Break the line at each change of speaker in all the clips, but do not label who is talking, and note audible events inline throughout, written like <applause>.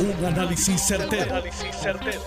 Un análisis certero,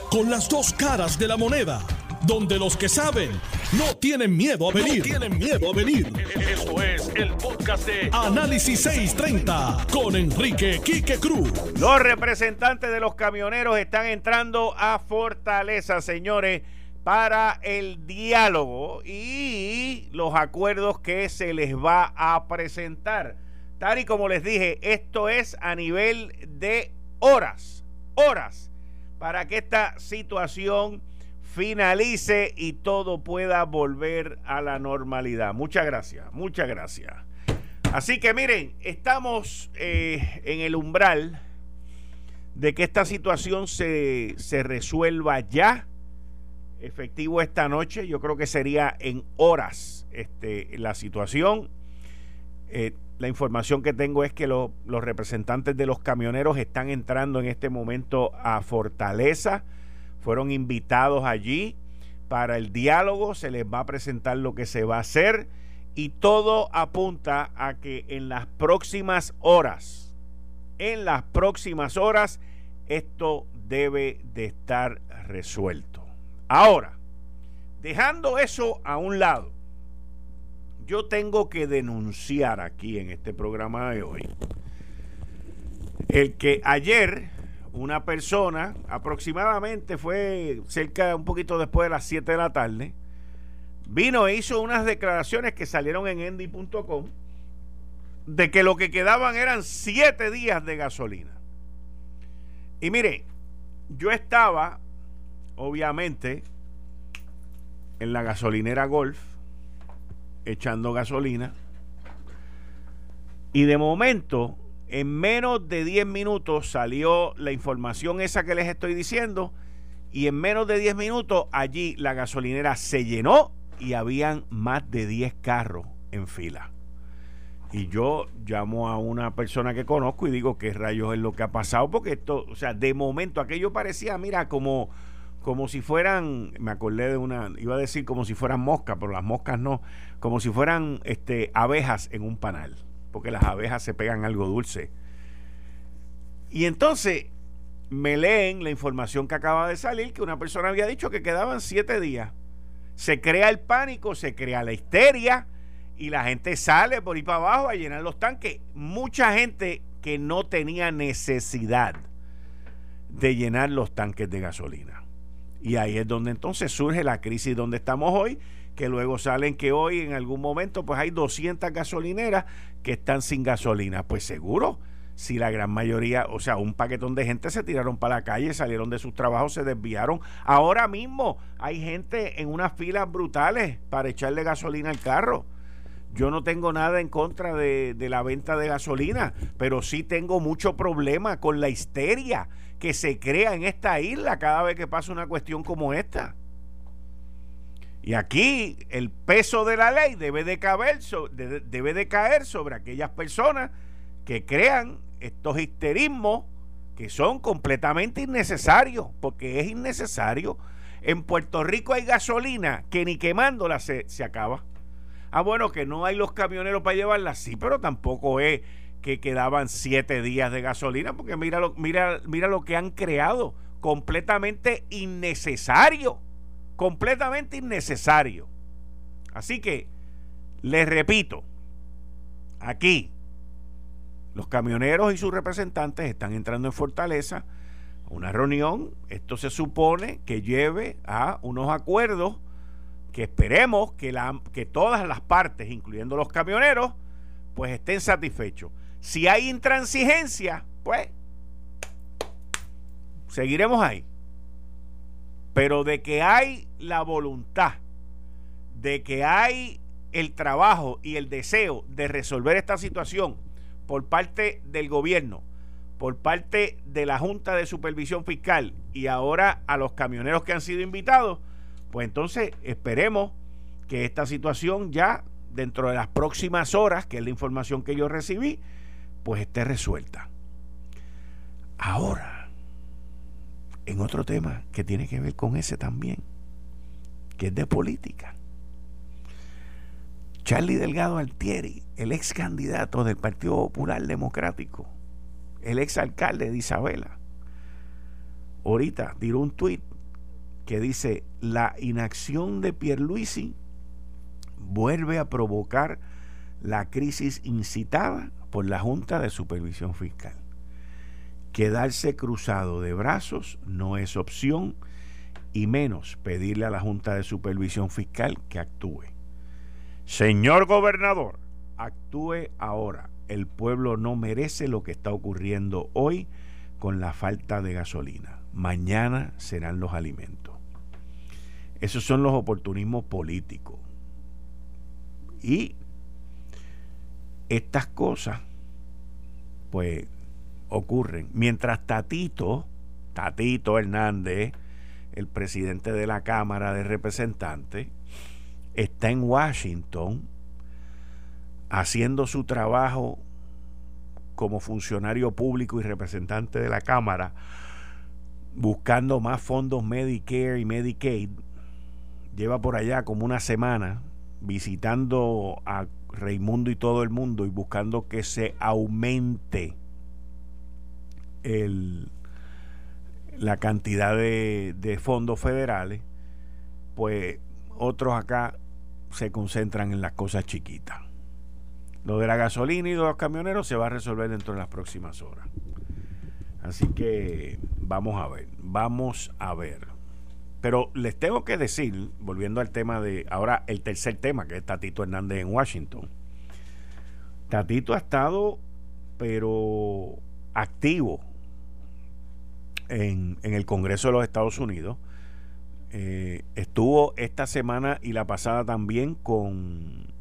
Con las dos caras de la moneda. Donde los que saben no tienen miedo a venir. tienen miedo a venir. Esto es el podcast de Análisis 630 con Enrique Quique Cruz.
Los representantes de los camioneros están entrando a Fortaleza, señores, para el diálogo y los acuerdos que se les va a presentar. Tal y como les dije, esto es a nivel de horas, horas, para que esta situación finalice y todo pueda volver a la normalidad. Muchas gracias, muchas gracias. Así que miren, estamos eh, en el umbral de que esta situación se, se resuelva ya, efectivo esta noche. Yo creo que sería en horas este, la situación. Eh, la información que tengo es que los representantes de los camioneros están entrando en este momento a Fortaleza. Fueron invitados allí para el diálogo. Se les va a presentar lo que se va a hacer. Y todo apunta a que en las próximas horas, en las próximas horas, esto debe de estar resuelto. Ahora, dejando eso a un lado, yo tengo que denunciar aquí en este programa de hoy el que ayer una persona, aproximadamente fue cerca, un poquito después de las 7 de la tarde, vino e hizo unas declaraciones que salieron en endy.com de que lo que quedaban eran 7 días de gasolina. Y mire, yo estaba, obviamente, en la gasolinera Golf, echando gasolina. Y de momento, en menos de 10 minutos salió la información esa que les estoy diciendo. Y en menos de 10 minutos allí la gasolinera se llenó y habían más de 10 carros en fila. Y yo llamo a una persona que conozco y digo qué rayos es lo que ha pasado, porque esto, o sea, de momento aquello parecía, mira, como como si fueran, me acordé de una, iba a decir como si fueran moscas, pero las moscas no, como si fueran este, abejas en un panal, porque las abejas se pegan algo dulce. Y entonces me leen la información que acaba de salir, que una persona había dicho que quedaban siete días. Se crea el pánico, se crea la histeria y la gente sale por ahí para abajo a llenar los tanques. Mucha gente que no tenía necesidad de llenar los tanques de gasolina. Y ahí es donde entonces surge la crisis donde estamos hoy, que luego salen que hoy en algún momento pues hay 200 gasolineras que están sin gasolina. Pues seguro, si la gran mayoría, o sea, un paquetón de gente se tiraron para la calle, salieron de sus trabajos, se desviaron. Ahora mismo hay gente en unas filas brutales para echarle gasolina al carro. Yo no tengo nada en contra de, de la venta de gasolina, pero sí tengo mucho problema con la histeria que se crea en esta isla cada vez que pasa una cuestión como esta. Y aquí el peso de la ley debe de, caber, debe de caer sobre aquellas personas que crean estos histerismos que son completamente innecesarios, porque es innecesario. En Puerto Rico hay gasolina que ni quemándola se, se acaba. Ah, bueno, que no hay los camioneros para llevarla, sí, pero tampoco es que quedaban siete días de gasolina, porque mira lo, mira, mira lo que han creado, completamente innecesario, completamente innecesario. Así que, les repito, aquí los camioneros y sus representantes están entrando en Fortaleza a una reunión. Esto se supone que lleve a unos acuerdos que esperemos que, la, que todas las partes, incluyendo los camioneros, pues estén satisfechos. Si hay intransigencia, pues seguiremos ahí. Pero de que hay la voluntad, de que hay el trabajo y el deseo de resolver esta situación por parte del gobierno, por parte de la Junta de Supervisión Fiscal y ahora a los camioneros que han sido invitados, pues entonces esperemos que esta situación ya dentro de las próximas horas, que es la información que yo recibí, pues esté resuelta. Ahora, en otro tema que tiene que ver con ese también, que es de política. Charlie Delgado Altieri, el ex candidato del Partido Popular Democrático, el ex alcalde de Isabela, ahorita tiró un tuit que dice, la inacción de Pierluisi vuelve a provocar la crisis incitada por la Junta de Supervisión Fiscal. Quedarse cruzado de brazos no es opción y menos pedirle a la Junta de Supervisión Fiscal que actúe. Señor gobernador, actúe ahora. El pueblo no merece lo que está ocurriendo hoy con la falta de gasolina. Mañana serán los alimentos. Esos son los oportunismos políticos. Y estas cosas, pues, ocurren. Mientras Tatito, Tatito Hernández, el presidente de la Cámara de Representantes, está en Washington haciendo su trabajo como funcionario público y representante de la Cámara, buscando más fondos Medicare y Medicaid. Lleva por allá como una semana visitando a Raimundo y todo el mundo y buscando que se aumente la cantidad de, de fondos federales, pues otros acá se concentran en las cosas chiquitas. Lo de la gasolina y los camioneros se va a resolver dentro de las próximas horas. Así que vamos a ver, vamos a ver. Pero les tengo que decir, volviendo al tema de ahora el tercer tema, que es Tatito Hernández en Washington. Tatito ha estado, pero activo en, el Congreso de los Estados Unidos. Eh, estuvo esta semana y la pasada también con,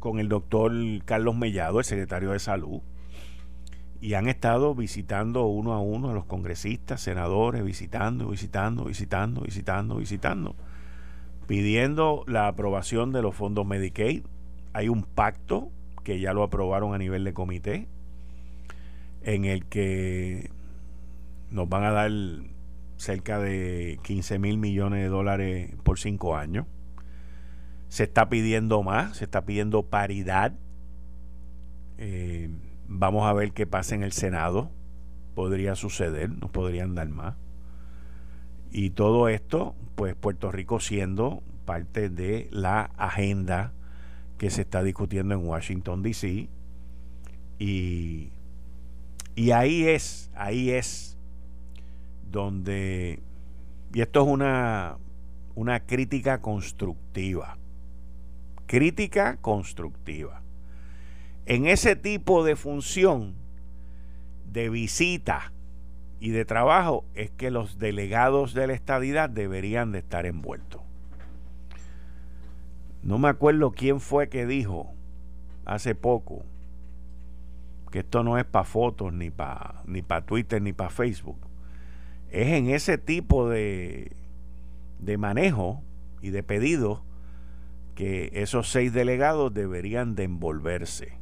con el doctor Carlos Mellado, el secretario de Salud, y han estado visitando uno a uno a los congresistas, senadores, visitando, visitando, visitando, visitando, visitando, pidiendo la aprobación de los fondos Medicaid. Hay un pacto que ya lo aprobaron a nivel de comité, en el que nos van a dar cerca de 15 mil millones de dólares por cinco años. Se está pidiendo más, se está pidiendo paridad. Eh, vamos a ver qué pasa en el Senado. Podría suceder, nos podrían dar más. Y todo esto, pues Puerto Rico siendo parte de la agenda que se está discutiendo en Washington, D.C. Y, y ahí es, ahí es donde, y esto es una, una crítica constructiva, crítica constructiva. En ese tipo de función de visita y de trabajo es que los delegados de la estadidad deberían de estar envueltos. No me acuerdo quién fue que dijo hace poco que esto no es para fotos, ni para ni para Twitter, ni para Facebook es en ese tipo de, de manejo y de pedido que esos seis delegados deberían de envolverse.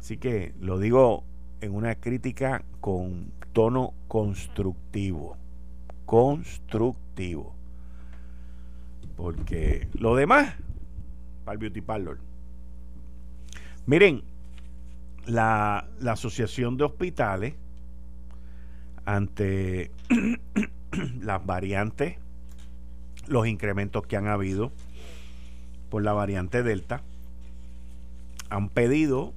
Así que lo digo en una crítica con tono constructivo. Constructivo. Porque lo demás, para el beauty parlor. Miren, la, la Asociación de Hospitales ante <clears throat> las variantes, los incrementos que han habido por la variante Delta, han pedido,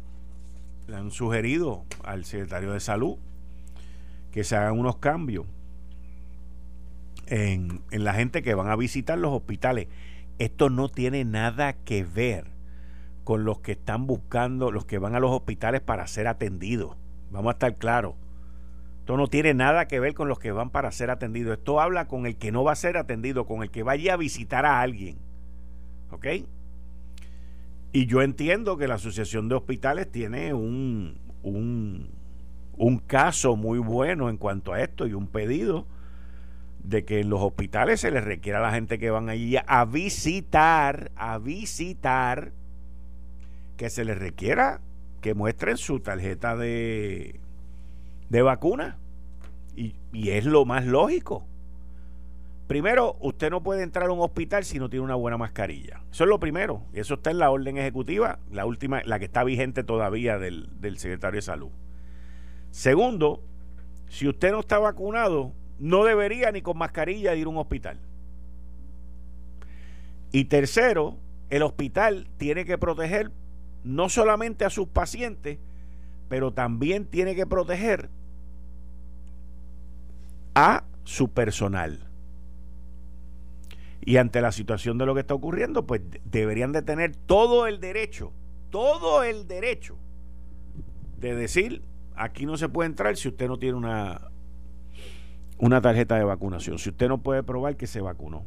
le han sugerido al secretario de Salud que se hagan unos cambios en, en la gente que van a visitar los hospitales. Esto no tiene nada que ver con los que están buscando, los que van a los hospitales para ser atendidos. Vamos a estar claros. Esto no tiene nada que ver con los que van para ser atendidos. Esto habla con el que no va a ser atendido, con el que vaya a visitar a alguien. ¿Ok? Y yo entiendo que la Asociación de Hospitales tiene un, un, un caso muy bueno en cuanto a esto y un pedido de que en los hospitales se les requiera a la gente que van allí a visitar, a visitar, que se les requiera que muestren su tarjeta de, de vacuna. Y, es lo más lógico. Primero, usted no puede entrar a un hospital si no tiene una buena mascarilla. Eso es lo primero. Eso está en la orden ejecutiva, la última, la que está vigente todavía del, del secretario de salud. Segundo, si usted no está vacunado, no debería ni con mascarilla ir a un hospital. Y tercero, el hospital tiene que proteger no solamente a sus pacientes, pero también tiene que proteger a su personal. Y ante la situación de lo que está ocurriendo, pues deberían de tener todo el derecho, todo el derecho de decir, aquí no se puede entrar si usted no tiene una, una tarjeta de vacunación, si usted no puede probar que se vacunó.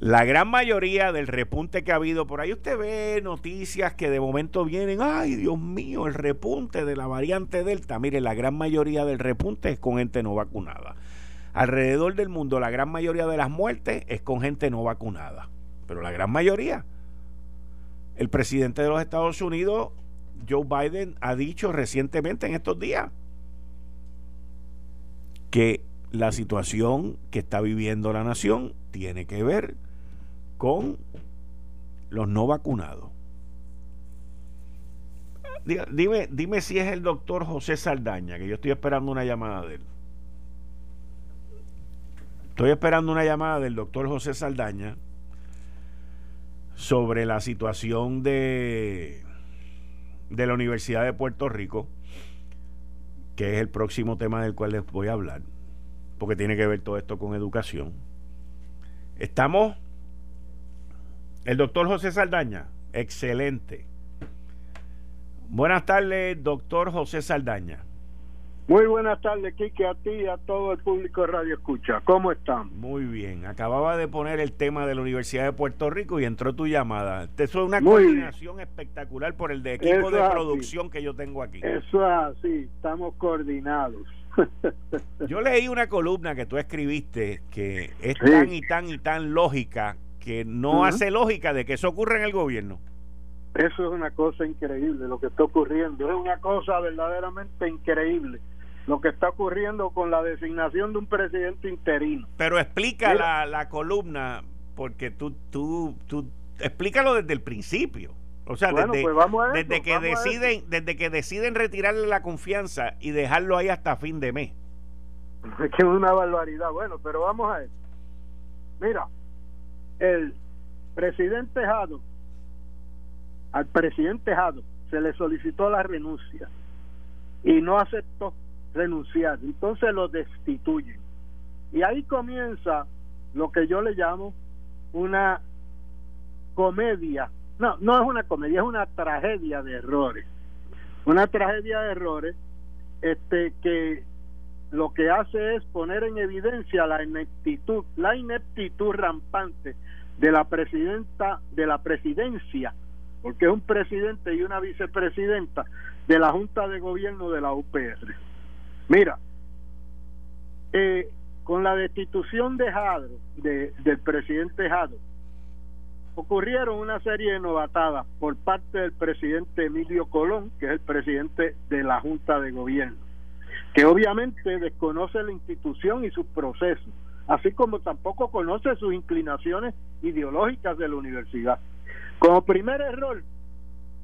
La gran mayoría del repunte que ha habido por ahí, usted ve noticias que de momento vienen, ay Dios mío, el repunte de la variante Delta. Mire, la gran mayoría del repunte es con gente no vacunada. Alrededor del mundo, la gran mayoría de las muertes es con gente no vacunada. Pero la gran mayoría. El presidente de los Estados Unidos, Joe Biden, ha dicho recientemente en estos días que la situación que está viviendo la nación tiene que ver con los no vacunados. Dime, dime si es el doctor José Saldaña, que yo estoy esperando una llamada de él. Estoy esperando una llamada del doctor José Saldaña sobre la situación de, de la Universidad de Puerto Rico, que es el próximo tema del cual les voy a hablar, porque tiene que ver todo esto con educación. Estamos el doctor José Saldaña, excelente. Buenas tardes, doctor José Saldaña.
Muy buenas tardes, Kike, a ti y a todo el público de Radio Escucha. ¿Cómo están?
Muy bien. Acababa de poner el tema de la Universidad de Puerto Rico y entró tu llamada. Eso es una coordinación espectacular por el de equipo de producción que yo tengo aquí.
Eso es así, estamos coordinados. <laughs>
yo leí una columna que tú escribiste que es tan y tan y tan lógica que no hace lógica de que eso ocurra en el gobierno.
Eso es una cosa increíble lo que está ocurriendo, es una cosa verdaderamente increíble lo que está ocurriendo con la designación de un presidente interino.
Pero explica la, la, columna, porque tú, tú, tú, explícalo desde el principio. O sea, desde, pues desde que deciden, desde que deciden retirarle la confianza y dejarlo ahí hasta fin de mes. <laughs>
Es que es una barbaridad. Bueno, pero vamos a ver. Mira, el presidente Jado, al presidente Jado se le solicitó la renuncia y no aceptó renunciar, entonces lo destituyen. Y ahí comienza lo que yo le llamo una comedia, no, no es una comedia, es una tragedia de errores. Una tragedia de errores este que lo que hace es poner en evidencia la ineptitud, la ineptitud rampante de la presidenta de la presidencia, porque es un presidente y una vicepresidenta de la Junta de Gobierno de la UPR. Mira, eh, con la destitución de Jadro, de, del presidente Jadro, ocurrieron una serie de novatadas por parte del presidente Emilio Colón, que es el presidente de la Junta de Gobierno, que obviamente desconoce la institución y sus procesos así como tampoco conoce sus inclinaciones ideológicas de la universidad. Como primer error,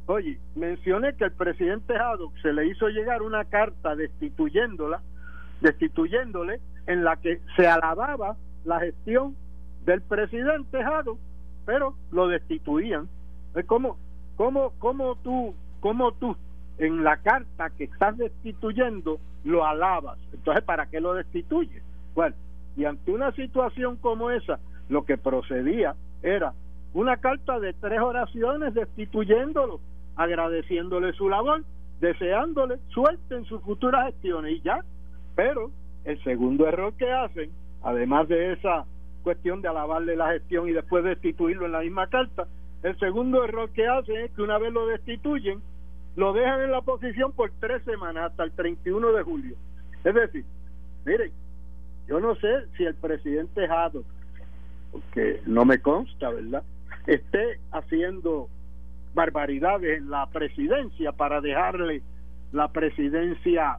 oye, mencioné que el presidente Haddock se le hizo llegar una carta destituyéndola, destituyéndole, en la que se alababa la gestión del presidente Haddock, pero lo destituían. ¿Cómo, cómo, cómo tú, cómo tú en la carta que estás destituyendo lo alabas? Entonces, ¿para qué lo destituyes? Bueno, y ante una situación como esa, lo que procedía era una carta de tres oraciones destituyéndolo, agradeciéndole su labor, deseándole suerte en sus futuras gestiones y ya. Pero el segundo error que hacen, además de esa cuestión de alabarle la gestión y después destituirlo en la misma carta, el segundo error que hacen es que una vez lo destituyen, lo dejan en la posición por tres semanas hasta el 31 de julio. Es decir, miren, yo no sé si el presidente Jado, porque no me consta, ¿verdad?, esté haciendo barbaridades en la presidencia para dejarle la presidencia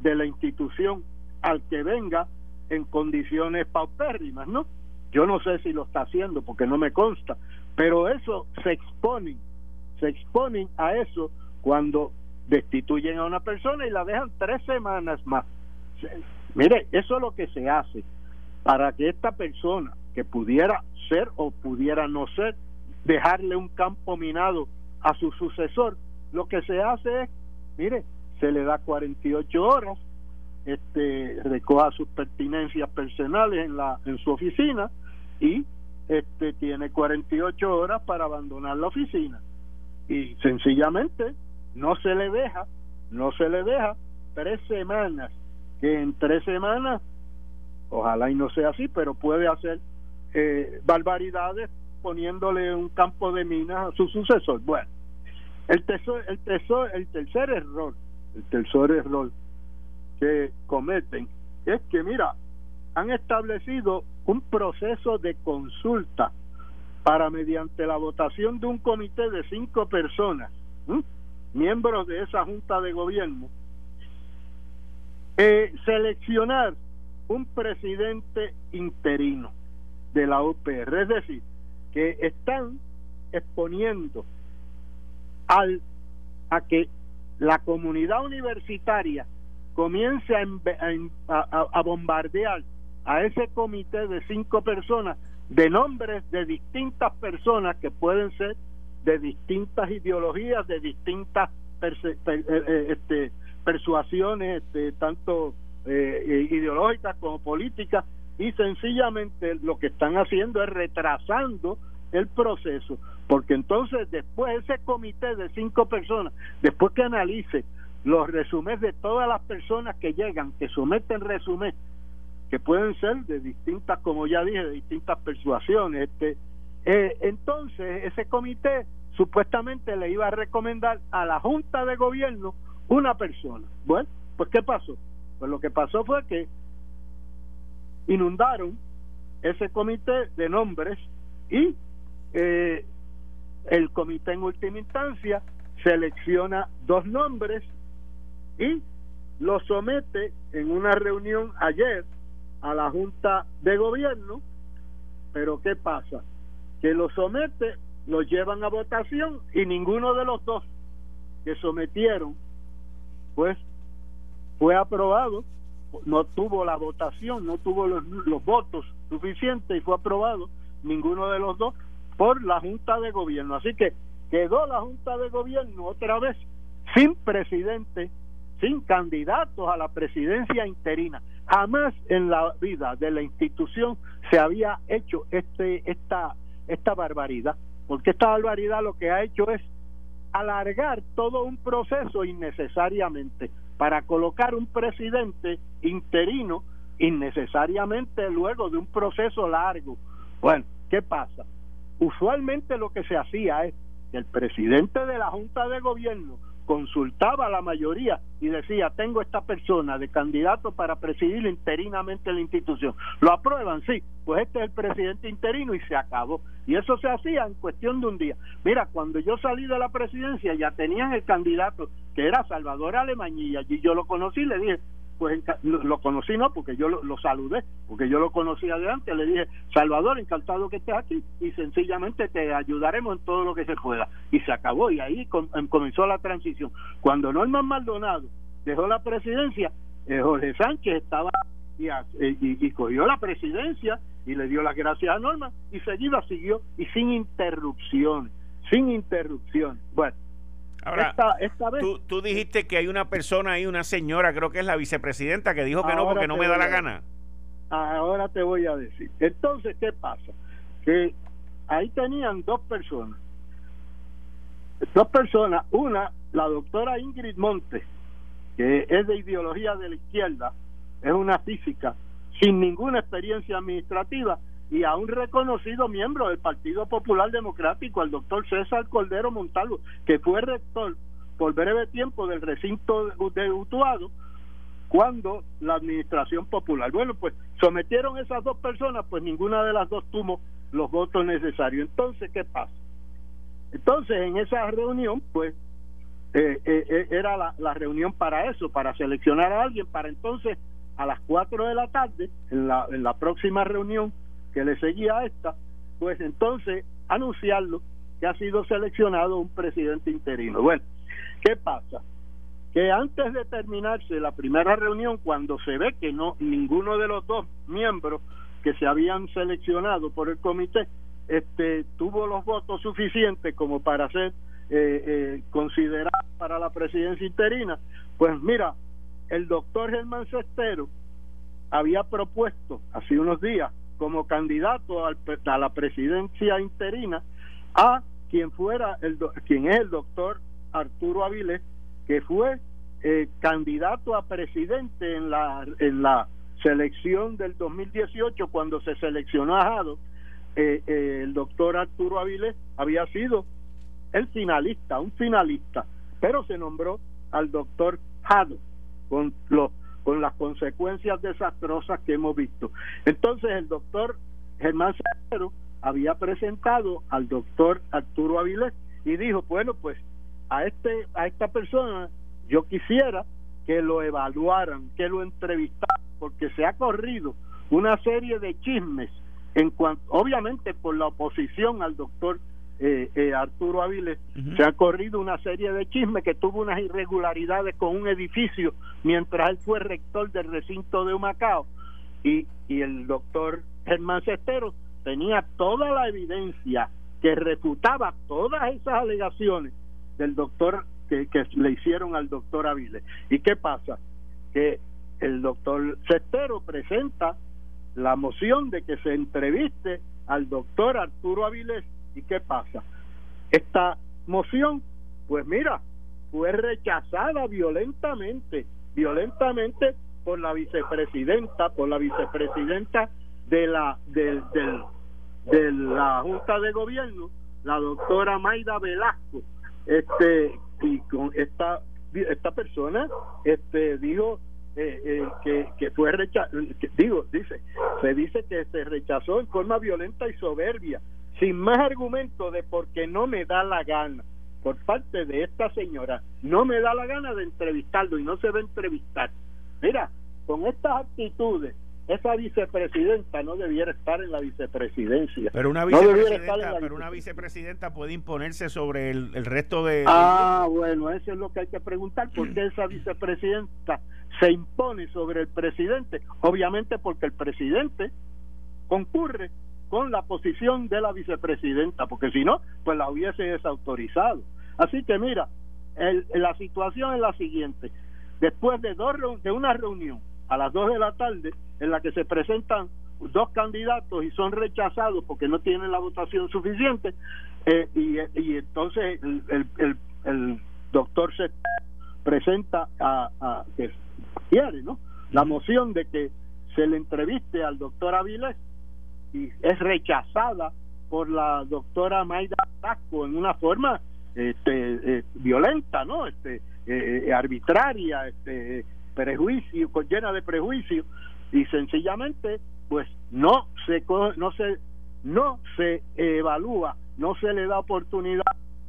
de la institución al que venga en condiciones paupérrimas, ¿no? Yo no sé si lo está haciendo porque no me consta, pero eso se exponen, se exponen a eso cuando destituyen a una persona y la dejan tres semanas más. Mire, eso es lo que se hace para que esta persona que pudiera ser o pudiera no ser, dejarle un campo minado a su sucesor, lo que se hace es, mire, se le da 48 horas, este recoja sus pertinencias personales en la en su oficina y este tiene 48 horas para abandonar la oficina. Y sencillamente no se le deja, no se le deja tres semanas, que en tres semanas, ojalá y no sea así, pero puede hacer eh, barbaridades poniéndole un campo de minas a su sucesor. Bueno, el, tesor, el, tesor, el tercer error, el tercer error que cometen es que, mira, han establecido un proceso de consulta para mediante la votación de un comité de cinco personas, miembros de esa junta de gobierno, eh, seleccionar un presidente interino de la UPR. Es decir, que están exponiendo al, a que la comunidad universitaria comience a, bombardear a ese comité de cinco personas de nombres de distintas personas que pueden ser de distintas ideologías, de distintas eh, eh, este, persuasiones, este, tanto eh, ideológicas como políticas, y sencillamente lo que están haciendo es retrasando el proceso, porque entonces después ese comité de cinco personas, después que analice los resúmenes de todas las personas que llegan, que someten resumen, que pueden ser de distintas, como ya dije, de distintas persuasiones, este, eh, entonces ese comité supuestamente le iba a recomendar a la Junta de Gobierno una persona. Bueno, pues ¿qué pasó? Pues lo que pasó fue que inundaron ese comité de nombres y eh, el comité en última instancia selecciona dos nombres y lo somete en una reunión ayer a la Junta de Gobierno, pero ¿qué pasa? Que lo somete, lo llevan a votación y ninguno de los dos que sometieron, pues fue aprobado no tuvo la votación, no tuvo los, votos suficientes y fue aprobado ninguno de los dos por la Junta de Gobierno. Así que quedó la Junta de Gobierno otra vez sin presidente, sin candidatos a la presidencia interina. Jamás en la vida de la institución se había hecho este esta esta barbaridad, porque esta barbaridad lo que ha hecho es alargar todo un proceso innecesariamente para colocar un presidente interino innecesariamente luego de un proceso largo. Bueno, ¿qué pasa? Usualmente lo que se hacía es que el presidente de la Junta de Gobierno consultaba a la mayoría y decía, tengo esta persona de candidato para presidir interinamente la institución. ¿Lo aprueban? Sí, pues este es el presidente interino y se acabó. Y eso se hacía en cuestión de un día. Mira, cuando yo salí de la presidencia ya tenían el candidato que era Salvador Alemañilla y yo lo conocí, le dije, pues lo conocí no porque yo lo, saludé porque yo lo conocía de antes le dije Salvador encantado que estés aquí y sencillamente te ayudaremos en todo lo que se pueda y se acabó y ahí em, comenzó la transición. Cuando Norman Maldonado dejó la presidencia eh, Jorge Sánchez estaba y, y, cogió la presidencia y le dio las gracias a Norman y seguida siguió y sin interrupción sin interrupción bueno
Ahora, Tú, dijiste que hay una persona ahí, una señora, creo que es la vicepresidenta, que dijo que no porque no me da la gana.
Ahora te voy a decir. Entonces, ¿qué pasa? Que ahí tenían dos personas. Dos personas. Una, la doctora Ingrid Montes, que es de ideología de la izquierda, es una física sin ninguna experiencia administrativa y a un reconocido miembro del Partido Popular Democrático, al doctor César Cordero Montalvo, que fue rector por breve tiempo del recinto de Utuado cuando la administración popular. Bueno, pues sometieron esas dos personas, pues ninguna de las dos tuvo los votos necesarios. Entonces, ¿qué pasa? Entonces, en esa reunión, pues, eh, eh, eh, era la, reunión para eso, para seleccionar a alguien, para entonces a las 4 de la tarde, en la, en la próxima reunión que le seguía a esta, pues entonces anunciarlo que ha sido seleccionado un presidente interino. Bueno, ¿qué pasa? que antes de terminarse la primera reunión, cuando se ve que no ninguno de los dos miembros que se habían seleccionado por el comité este, tuvo los votos suficientes como para ser eh, eh, considerado para la presidencia interina, pues mira, el doctor Germán Cestero había propuesto hace unos días como candidato a la presidencia interina a quien fuera el quien es el doctor Arturo Avilés que fue eh, candidato a presidente en la en la selección del 2018 cuando se seleccionó a Jado eh, eh, el doctor Arturo Avilés había sido el finalista un finalista pero se nombró al doctor Jado con los con las consecuencias desastrosas que hemos visto. Entonces el doctor Germán Cero había presentado al doctor Arturo Avilés y dijo bueno pues a este a esta persona yo quisiera que lo evaluaran, que lo entrevistaran, porque se ha corrido una serie de chismes en cuanto, obviamente por la oposición al doctor eh, eh, Arturo Aviles, se ha corrido una serie de chismes que tuvo unas irregularidades con un edificio mientras él fue rector del recinto de Humacao y, y el doctor Germán Cestero tenía toda la evidencia que refutaba todas esas alegaciones del doctor que, le hicieron al doctor Aviles. ¿Y qué pasa? Que el doctor Cestero presenta la moción de que se entreviste al doctor Arturo Avilés. ¿Y qué pasa? Esta moción, pues mira, fue rechazada violentamente, violentamente por la vicepresidenta, por la vicepresidenta de la del, del, de la Junta de Gobierno, la doctora Maida Velasco, este y con esta esta persona este dijo eh, eh, que, que fue rechazado digo dice se dice que se rechazó en forma violenta y soberbia sin más argumento de porque no me da la gana por parte de esta señora no me da la gana de entrevistarlo y no se va a entrevistar mira con estas actitudes esa vicepresidenta no debiera estar en la vicepresidencia.
Pero una vicepresidenta, pero una vicepresidenta puede imponerse sobre el, resto de...
Ah, bueno, eso es lo que hay que preguntar. ¿Por qué esa vicepresidenta se impone sobre el presidente? Obviamente porque el presidente concurre con la posición de la vicepresidenta, porque si no, pues la hubiese desautorizado. Así que mira, la situación es la siguiente. Después de, dos, de una reunión a las 2 de la tarde en la que se presentan dos candidatos y son rechazados porque no tienen la votación suficiente eh, y, y, entonces el, el, el, doctor se presenta a, a que quiere no la moción de que se le entreviste al doctor Avilés y es rechazada por la doctora Maida Tasco en una forma este, eh, violenta no este eh, arbitraria este prejuicio, llena de prejuicio y sencillamente pues no se no se no se evalúa, no se le da oportunidad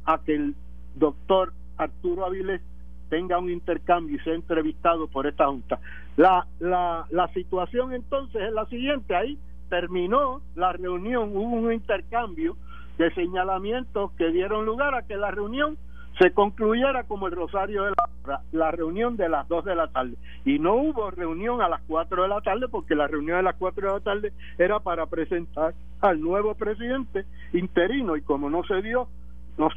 a que el doctor Arturo Avilés tenga un intercambio y sea entrevistado por esta junta. La, la, la situación entonces es la siguiente, ahí terminó la reunión, hubo un intercambio de señalamientos que dieron lugar a que la reunión se concluyera como el rosario de la, la reunión de las 2 de la tarde. Y no hubo reunión a las 4 de la tarde porque la reunión de las 4 de la tarde era para presentar al nuevo presidente interino y como no se dio, no,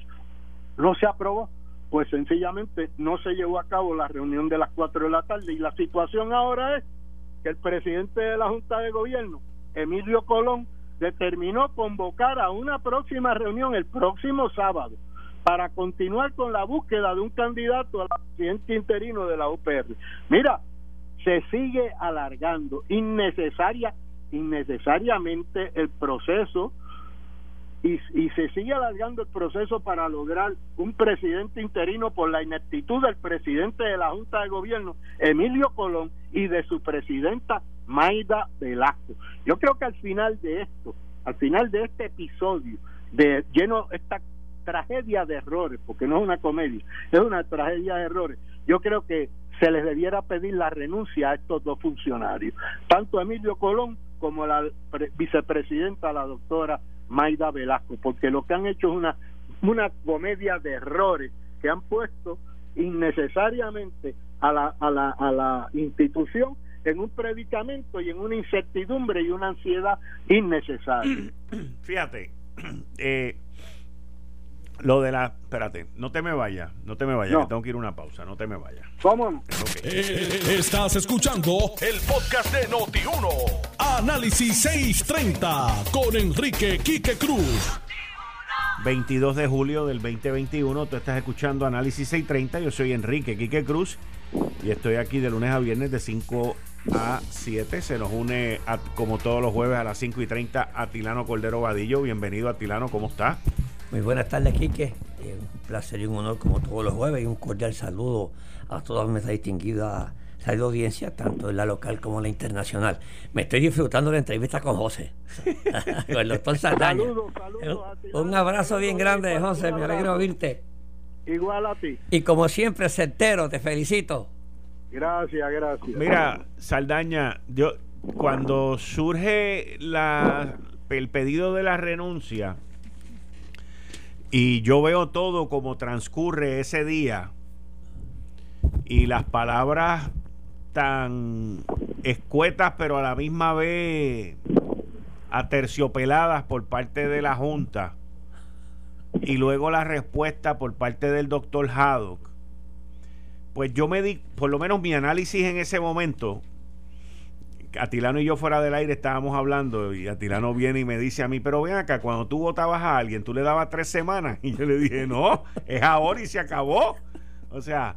no se aprobó, pues sencillamente no se llevó a cabo la reunión de las 4 de la tarde. Y la situación ahora es que el presidente de la Junta de Gobierno, Emilio Colón, determinó convocar a una próxima reunión el próximo sábado para continuar con la búsqueda de un candidato al presidente interino de la UPR. Mira, se sigue alargando innecesaria, innecesariamente el proceso y, y, se sigue alargando el proceso para lograr un presidente interino por la ineptitud del presidente de la Junta de Gobierno, Emilio Colón, y de su presidenta Maida Velasco. Yo creo que al final de esto, al final de este episodio, de lleno esta tragedia de errores, porque no es una comedia, es una tragedia de errores. Yo creo que se les debiera pedir la renuncia a estos dos funcionarios, tanto Emilio Colón como la vicepresidenta, la doctora Maida Velasco, porque lo que han hecho es una, una comedia de errores que han puesto innecesariamente a la, a la, a la institución en un predicamento y en una incertidumbre y una ansiedad innecesaria. <coughs>
Fíjate, <coughs> eh, lo de la. Espérate, no te me vayas, no te me vayas, que tengo que ir a una pausa, no te me vayas.
¿Cómo?
Eh, estás escuchando el podcast de Noti1. Análisis 630 con Enrique Quique Cruz.
22 de julio del 2021, tú estás escuchando Análisis 630. Yo soy Enrique Quique Cruz y estoy aquí de lunes a viernes de 5 a 7. Se nos une, como todos los jueves, a las 5 y 30 Atilano Cordero Vadillo. Bienvenido, Atilano, ¿cómo está?
Muy buenas tardes, Quique. Eh, un placer y un honor, como todos los jueves, y un cordial saludo a toda nuestra distinguida audiencia, tanto en la local como en la internacional. Me estoy disfrutando la entrevista con José, <laughs> con el doctor Saldaña. un, abrazo bien grande, José, me alegro oírte.
Igual a ti.
Y como siempre, certero, te felicito.
Gracias, gracias.
Mira, Saldaña, yo cuando surge la, el pedido de la renuncia y yo veo todo como transcurre ese día. Y las palabras tan escuetas pero a la misma vez aterciopeladas por parte de la Junta y luego la respuesta por parte del doctor Haddock pues yo me di, por lo menos mi análisis en ese momento, Atilano y yo fuera del aire estábamos hablando y Atilano viene y me dice a mí, pero ven acá, cuando tú votabas a alguien, tú le dabas tres semanas. <laughs> Y yo le dije, no, es ahora y se acabó. O sea,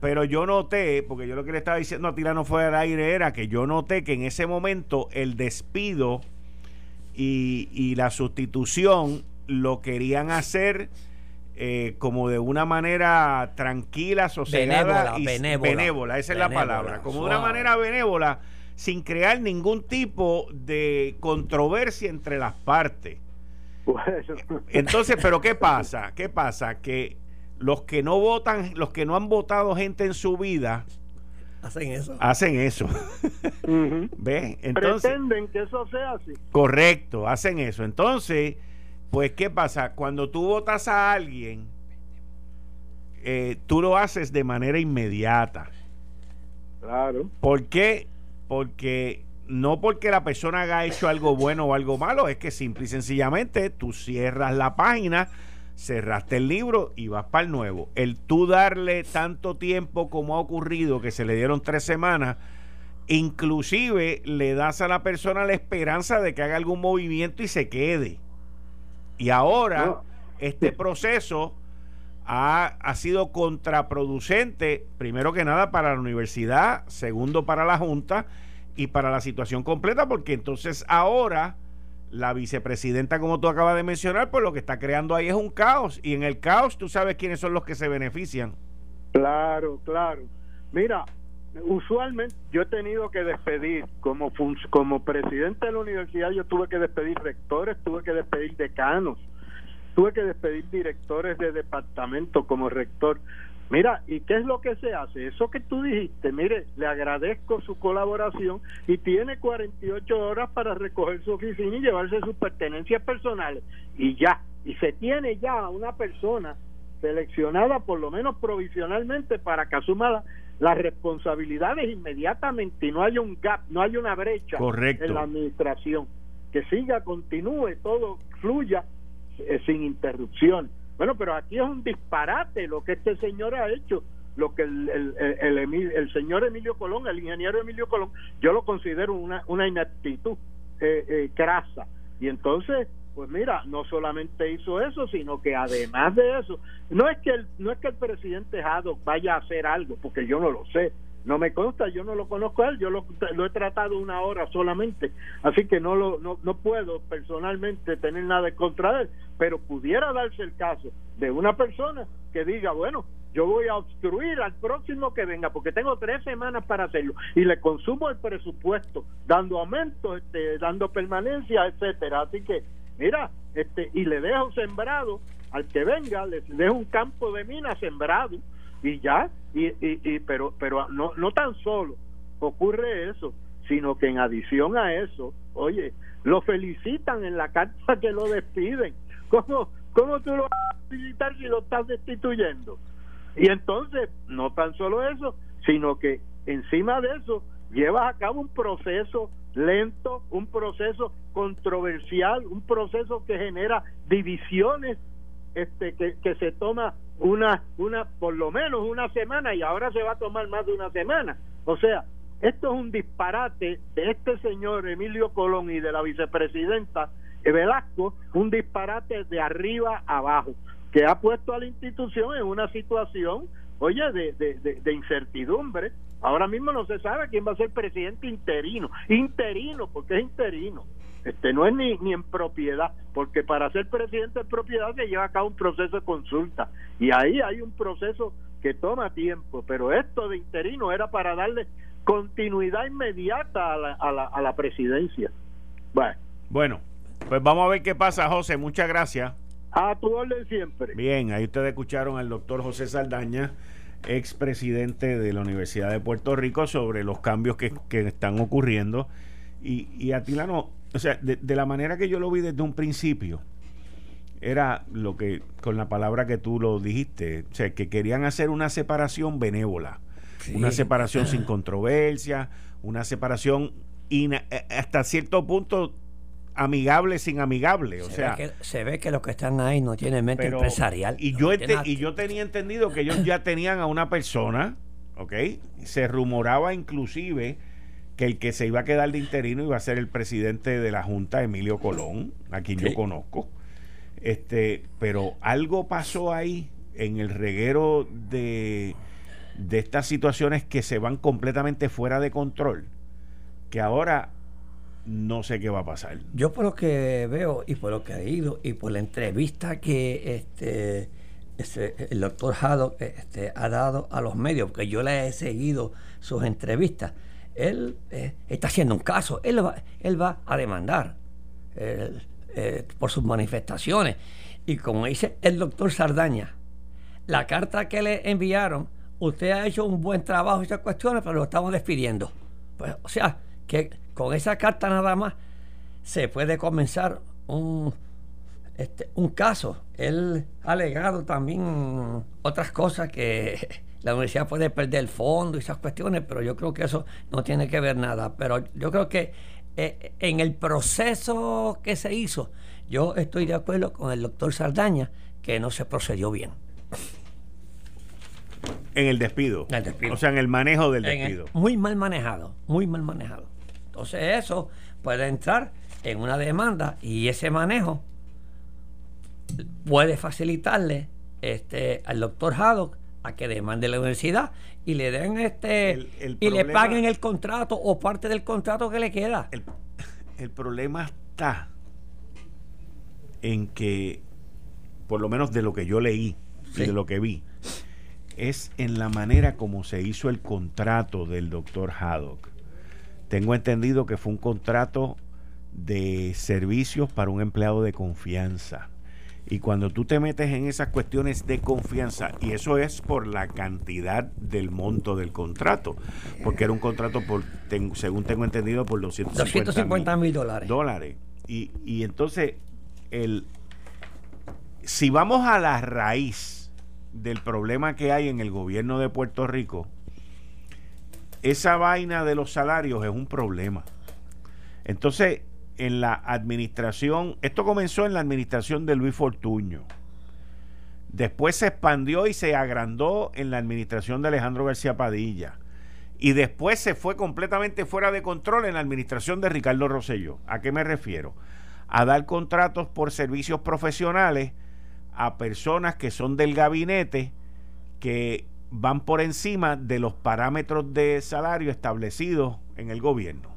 pero yo noté, porque yo lo que le estaba diciendo a Atilano fuera del aire era que yo noté que en ese momento el despido y, y la sustitución lo querían hacer eh, como de una manera tranquila, sosegada y benévola, esa es la palabra, como de una manera benévola, sin crear ningún tipo de controversia entre las partes. Entonces, pero ¿qué pasa? ¿Qué pasa? Que los que no votan, los que no han votado gente en su vida,
hacen eso.
Hacen eso.
Entonces, Pretenden que eso sea así.
Correcto, hacen eso. Entonces, pues, ¿qué pasa? Cuando tú votas a alguien, eh, tú lo haces de manera inmediata.
Claro.
¿Por qué? Porque no porque la persona haya hecho algo bueno o algo malo, es que simple y sencillamente tú cierras la página, cerraste el libro y vas para el nuevo. El tú darle tanto tiempo como ha ocurrido, que se le dieron tres semanas, inclusive le das a la persona la esperanza de que haga algún movimiento y se quede. Y ahora este proceso ha, ha, sido contraproducente, primero que nada para la universidad, segundo para la Junta y para la situación completa, porque entonces ahora la vicepresidenta, como tú acabas de mencionar, pues lo que está creando ahí es un caos. Y en el caos tú sabes quiénes son los que se benefician.
Claro, claro. Mira, usualmente yo he tenido que despedir como como presidente de la universidad yo tuve que despedir rectores tuve que despedir decanos tuve que despedir directores de departamento como rector. Mira y qué es lo que se hace eso que tú dijiste mire le agradezco su colaboración y tiene 48 horas para recoger su oficina y llevarse sus pertenencias personales. Y ya y se tiene ya una persona seleccionada por lo menos provisionalmente para que asuma las responsabilidades inmediatamente y no haya un gap, no haya una brecha en la administración. Que siga, continúe, todo fluya sin interrupción. Bueno, pero aquí es un disparate lo que este señor ha hecho, lo que el, el, el, señor Emilio Colón, el ingeniero Emilio Colón, yo lo considero una, una ineptitud eh, eh, crasa. Y entonces pues mira, no solamente hizo eso, sino que además de eso, no es que el, no es que el presidente Haddock vaya a hacer algo, porque yo no lo sé, no me consta, yo no lo conozco a él, yo lo, he tratado una hora solamente, así que no lo no, no puedo personalmente tener nada contra él, pero pudiera darse el caso de una persona que diga, bueno, yo voy a obstruir al próximo que venga porque tengo tres semanas para hacerlo y le consumo el presupuesto dando aumento este, dando permanencia etcétera así que mira, este, y le dejo sembrado al que venga, le dejo un campo de minas sembrado y ya, y, y, pero, pero no, no tan solo ocurre eso, sino que en adición a eso, oye, lo felicitan en la carta que lo despiden. ¿Cómo, cómo tú lo vas a felicitar si lo estás destituyendo? Y entonces, no tan solo eso, sino que encima de eso, llevas a cabo un proceso lento, un proceso controversial, un proceso que genera divisiones, este, que, que se toma una, una, por lo menos una semana y ahora se va a tomar más de una semana. O sea, esto es un disparate de este señor Emilio Colón y de la vicepresidenta Velasco, un disparate de arriba abajo, que ha puesto a la institución en una situación, oye, de, de, de incertidumbre. Ahora mismo no se sabe quién va a ser presidente interino, interino, porque es interino este no es ni, ni en propiedad, porque para ser presidente de propiedad se lleva a cabo un proceso de consulta y ahí hay un proceso que toma tiempo, pero esto de interino era para darle continuidad inmediata a la, a la, a la presidencia.
Bueno. bueno, pues vamos a ver qué pasa, José. Muchas gracias.
A tu orden siempre.
Bien, ahí ustedes escucharon al doctor José Saldaña, expresidente de la Universidad de Puerto Rico, sobre los cambios que, que están ocurriendo. Y, y Atilano, o sea, de, la manera que yo lo vi desde un principio, era lo que, con la palabra que tú lo dijiste, o sea, que querían hacer una separación benévola, una separación <laughs> sin controversia, una separación eh, hasta cierto punto amigable sin amigable. O se sea,
ve que, se ve que los que están ahí no tienen mente empresarial.
Y yo, y yo tenía entendido que ellos ya tenían a una persona, ¿ok? Se rumoraba inclusive que el que se iba a quedar de interino iba a ser el presidente de la Junta, Emilio Colón, a quien yo conozco. Este, pero algo pasó ahí en el reguero de, de estas situaciones que se van completamente fuera de control, que ahora no sé qué va a pasar.
Yo por lo que veo y por lo que he ido y por la entrevista que este, este el doctor Haddock este, ha dado a los medios, porque yo le he seguido sus entrevistas, él eh, está haciendo un caso, él va, él va a demandar eh, por sus manifestaciones. Y como dice el doctor Sardaña, la carta que le enviaron, usted ha hecho un buen trabajo esas cuestiones, pero lo estamos despidiendo. Pues, o sea, que con esa carta nada más se puede comenzar un, este, un caso. Él ha alegado también otras cosas que la universidad puede perder el fondo y esas cuestiones, pero yo creo que eso no tiene que ver nada. Pero yo creo que eh, en el proceso que se hizo, yo estoy de acuerdo con el doctor Sardaña que no se procedió bien.
En el despido. O sea, en el manejo del despido.
muy mal manejado, muy mal manejado. Entonces eso puede entrar en una demanda y ese manejo puede facilitarle este, al doctor Haddock a que demande la universidad y le den este y le paguen el contrato o parte del contrato que le queda.
El, problema está en que, por lo menos de lo que yo leí y de lo que vi, es en la manera como se hizo el contrato del doctor Haddock. Tengo entendido que fue un contrato de servicios para un empleado de confianza y cuando tú te metes en esas cuestiones de confianza, y eso es por la cantidad del monto del contrato, porque era un contrato, por según tengo entendido, por 250
mil dólares.
dólares. Y, y entonces, el, si vamos a la raíz del problema que hay en el gobierno de Puerto Rico, esa vaina de los salarios es un problema. Entonces, en la administración, esto comenzó en la administración de Luis Fortuño. Después se expandió y se agrandó en la administración de Alejandro García Padilla. Y después se fue completamente fuera de control en la administración de Ricardo Rosselló. ¿A qué me refiero? A dar contratos por servicios profesionales a personas que son del gabinete que van por encima de los parámetros de salario establecidos en el gobierno.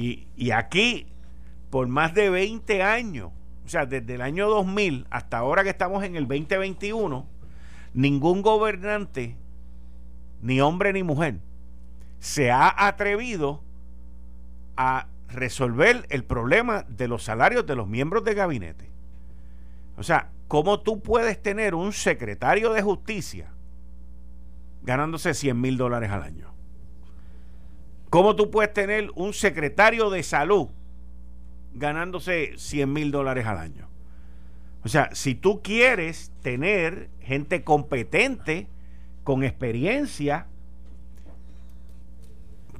Y, aquí, por más de 20 años, o sea, desde el año 2000 hasta ahora que estamos en el 2021, ningún gobernante, ni hombre ni mujer, se ha atrevido a resolver el problema de los salarios de los miembros del gabinete. O sea, ¿cómo tú puedes tener un secretario de justicia ganándose 100 mil dólares al año? ¿Cómo tú puedes tener un secretario de salud ganándose 100 mil dólares al año? O sea, si tú quieres tener gente competente, con experiencia,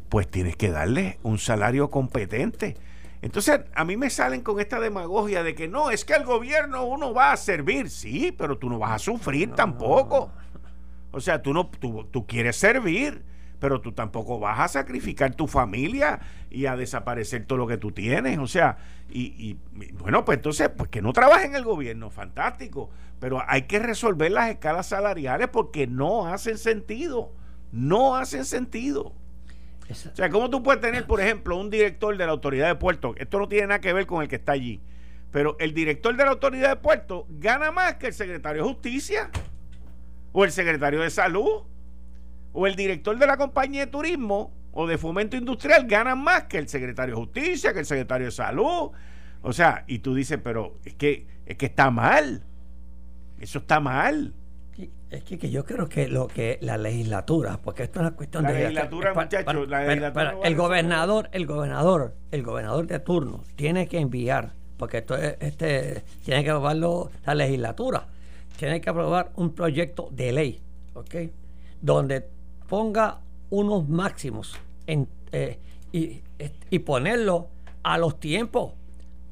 pues tienes que darle un salario competente. Entonces, a mí me salen con esta demagogia de que no, es que el gobierno uno va a servir, sí, pero tú no vas a sufrir tampoco. O sea, tú no tú, tú quieres servir, pero tú tampoco vas a sacrificar tu familia y a desaparecer todo lo que tú tienes. O sea, y, bueno, pues entonces, pues que no trabaje en el gobierno, fantástico, pero hay que resolver las escalas salariales porque no hacen sentido, no hacen sentido. O sea, ¿cómo tú puedes tener, por ejemplo, un director de la autoridad de puerto? Esto no tiene nada que ver con el que está allí, pero el director de la autoridad de puerto gana más que el secretario de justicia o el secretario de salud o el director de la compañía de turismo o de fomento industrial ganan más que el secretario de justicia, que el secretario de salud. O sea, y tú dices, pero es que, es que está mal. Eso está mal.
Es que, yo creo que lo que la legislatura, porque esto es una cuestión
la
de
legislatura, muchachos, la legislatura
el gobernador, el gobernador, el gobernador de turno tiene que enviar, porque esto es, este tiene que aprobarlo la legislatura, tiene que aprobar un proyecto de ley, ¿ok? Donde ponga unos máximos en, eh, y, y, ponerlo a los tiempos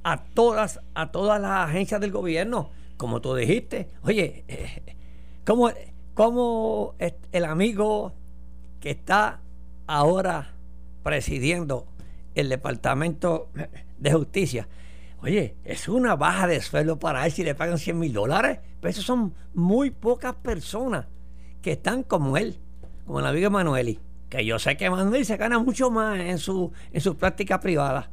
a todas, a todas las agencias del gobierno, como tú dijiste. Oye, eh, ¿cómo, ¿cómo, el amigo que está ahora presidiendo el Departamento de Justicia, oye, es una baja de sueldo para él si le pagan 100 mil dólares? Pero eso son muy pocas personas que están como él como el amigo Emanueli, que yo sé que Manuel se gana mucho más en su, en su práctica privada.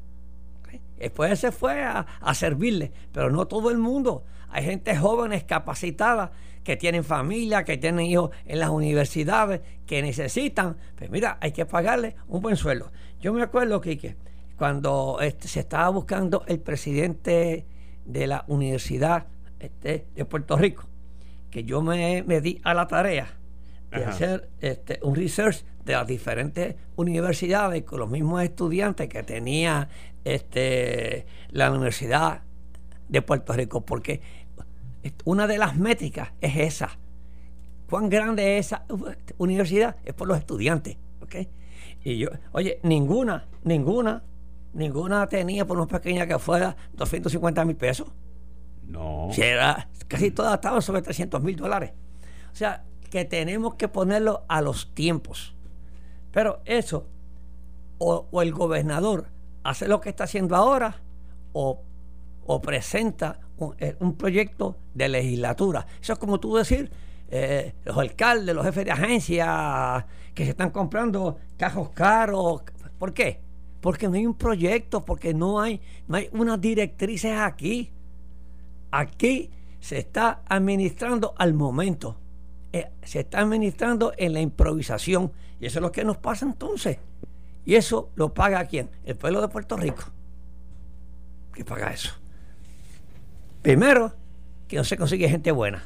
Después se fue a, servirle, pero no todo el mundo. Hay gente jóvenes capacitada que tienen familia, que tienen hijos en las universidades, que necesitan. Pues mira, hay que pagarle un buen sueldo. Yo me acuerdo, Quique, cuando se estaba buscando el presidente de la Universidad este, de Puerto Rico, que yo me, me di a la tarea de hacer este, un research de las diferentes universidades con los mismos estudiantes que tenía este, la Universidad de Puerto Rico, porque una de las métricas es esa. ¿Cuán grande es esa universidad? Es por los estudiantes. Y yo, oye, ninguna, ninguna, ninguna tenía, por más pequeña que fuera, 250 mil pesos.
No.
Si era, casi todas estaban sobre 300 mil dólares. O sea, que tenemos que ponerlo a los tiempos. Pero eso, o, el gobernador hace lo que está haciendo ahora, o, presenta eh, un, proyecto de legislatura. Eso es como tú decir, eh, los alcaldes, los jefes de agencia que se están comprando cajos caros. ¿Por qué? Porque no hay un proyecto, porque no hay, no hay unas directrices aquí. Aquí se está administrando al momento. Eh, se está administrando en la improvisación. Y eso es lo que nos pasa entonces. ¿Y eso lo paga quién? El pueblo de Puerto Rico. ¿Qué paga eso? Primero, que no se consigue gente buena.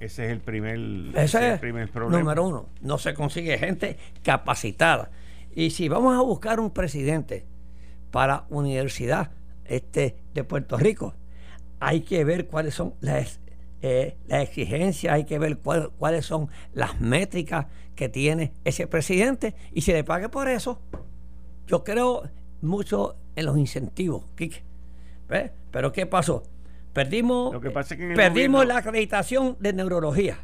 Ese es el primer,
ese es el primer problema. Número uno, no se consigue gente capacitada. Y si vamos a buscar un presidente para universidad este, de Puerto Rico, hay que ver cuáles son las eh, la exigencia, hay que ver cuáles son las métricas que tiene ese presidente y si le pague por eso. Yo creo mucho en los incentivos, Pero ¿qué pasó? Perdimos, perdimos la acreditación de neurología.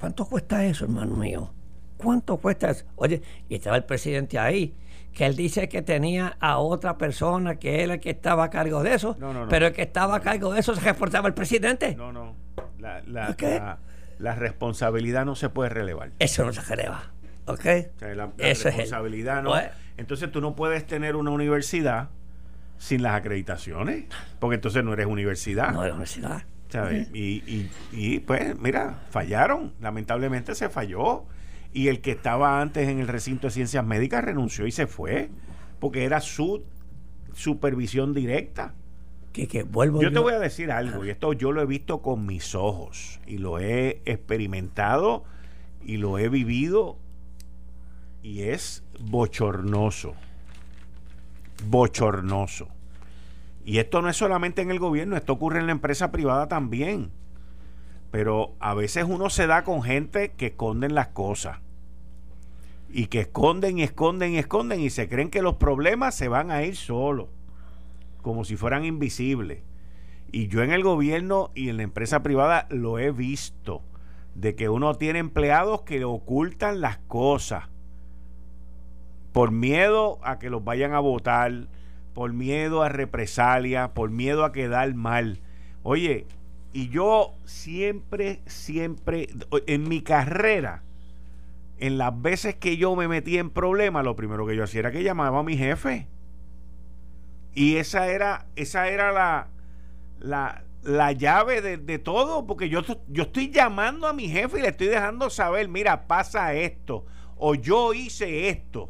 ¿Cuánto cuesta eso, hermano mío? ¿Cuánto cuesta eso? Oye, y estaba el presidente ahí que él dice que tenía a otra persona que era el que estaba a cargo de eso, pero el que estaba a cargo de eso se reportaba el presidente.
No, no. La, la, responsabilidad no se puede relevar.
Eso no se releva. ¿Ok?
la, responsabilidad no. Pues, entonces tú no puedes tener una universidad sin las acreditaciones, porque entonces no eres universidad.
No eres universidad.
Y, y, y pues, mira, fallaron. Lamentablemente se falló y el que estaba antes en el recinto de ciencias médicas renunció y se fue, porque era su supervisión directa.
Que, vuelvo
yo, te voy a decir algo, y esto yo lo he visto con mis ojos, y lo he experimentado, y lo he vivido, y es bochornoso. Bochornoso. Y esto no es solamente en el gobierno, esto ocurre en la empresa privada también. Pero a veces uno se da con gente que esconden las cosas. Y que esconden y esconden y esconden y se creen que los problemas se van a ir solos. Como si fueran invisibles. Y yo en el gobierno y en la empresa privada lo he visto. De que uno tiene empleados que ocultan las cosas. Por miedo a que los vayan a votar. Por miedo a represalia. Por miedo a quedar mal. Oye, y yo siempre, siempre, en mi carrera, en las veces que yo me metí en problemas, lo primero que yo hacía era que llamaba a mi jefe. Y esa era, esa era la, la, la llave de, de, todo, porque yo, yo estoy llamando a mi jefe y le estoy dejando saber, mira, pasa esto, o yo hice esto,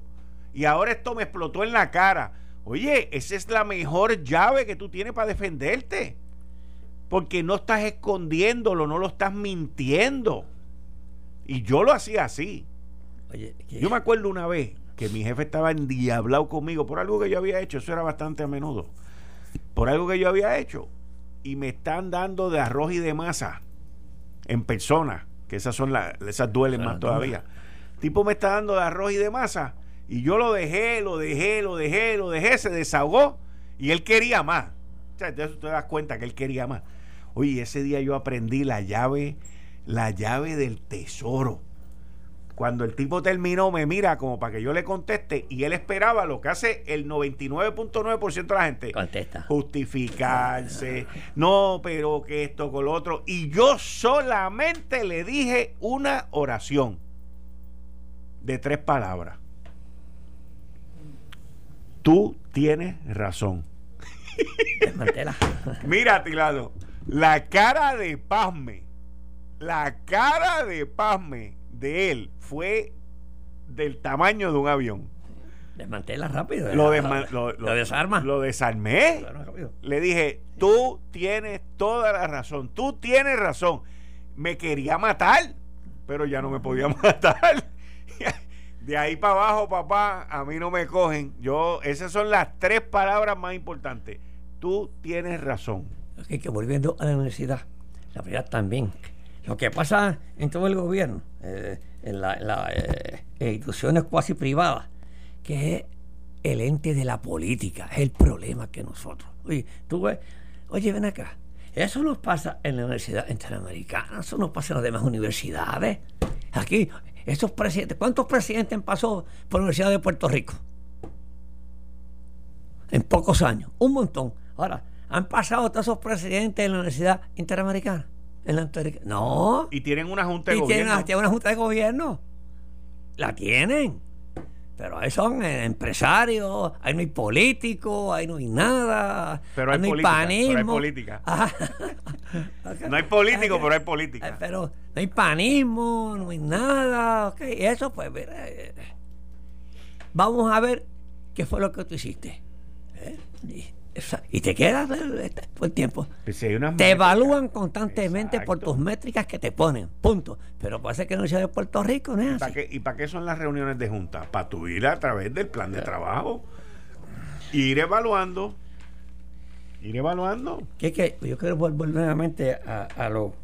y ahora esto me explotó en la cara. Oye, esa es la mejor llave que tú tienes para defenderte porque no estás escondiéndolo, no lo estás mintiendo. Y yo lo hacía así. Yo me acuerdo una vez que mi jefe estaba endiablado conmigo por algo que yo había hecho, eso era bastante a menudo, por algo que yo había hecho, y me están dando de arroz y de masa en persona, que esas son las, esas duelen más todavía. tipo me está dando de arroz y de masa, y yo lo dejé, lo dejé, lo dejé, lo dejé, se desahogó, y él quería más. O sea, te das cuenta que él quería más. Oye, ese día yo aprendí la llave, la llave del tesoro. Cuando el tipo terminó, me mira como para que yo le conteste y él esperaba lo que hace el 99.9% de la gente.
Contesta.
Justificarse. No, pero que esto con lo otro. Y yo solamente le dije una oración de tres palabras. Tú tienes razón. <laughs> Mira, Tilado la cara de pasme, la cara de pasme de él fue del tamaño de un avión.
Desmantela rápido.
Lo,
lo, desarma.
Lo desarmé. Le dije, tú tienes toda la razón, tú tienes razón. Me quería matar, pero ya no me podía <laughs> matar. De ahí para abajo, papá, a mí no me cogen. Yo, esas son las tres palabras más importantes. Tú tienes razón
que volviendo a la universidad, la verdad también. Lo que pasa en todo el gobierno, eh, en las eh, instituciones cuasi privadas, que es el ente de la política, es el problema que nosotros. Oye, tú ves, oye, ven acá. Eso nos pasa en la Universidad Interamericana, eso nos pasa en las demás universidades. Aquí, esos presidentes, ¿cuántos presidentes pasó por la Universidad de Puerto Rico? En pocos años, un montón. Ahora, han pasado todos esos presidentes en la Universidad Interamericana. En la no.
Y tienen una junta de
y
gobierno.
Tienen una, junta de gobierno. La tienen. Pero ahí son eh, empresarios, ahí no hay políticos, ahí no hay nada.
Pero hay,
no
hay panismo. Pero hay política. <laughs> no hay político, pero hay política.
Pero no hay panismo, no hay nada. Okay. Eso, pues, eh, vamos a ver qué fue lo que tú hiciste. ¿Eh? Y te quedas por el tiempo.
Pues
te evalúan constantemente por tus métricas que te ponen, punto. Pero parece que no sea de Puerto Rico, ¿no es
¿Para qué, ¿Y para qué son las reuniones de junta? Para tu ir a través del plan de trabajo. Ir evaluando. Ir evaluando.
Que, que yo quiero volver nuevamente a, a lo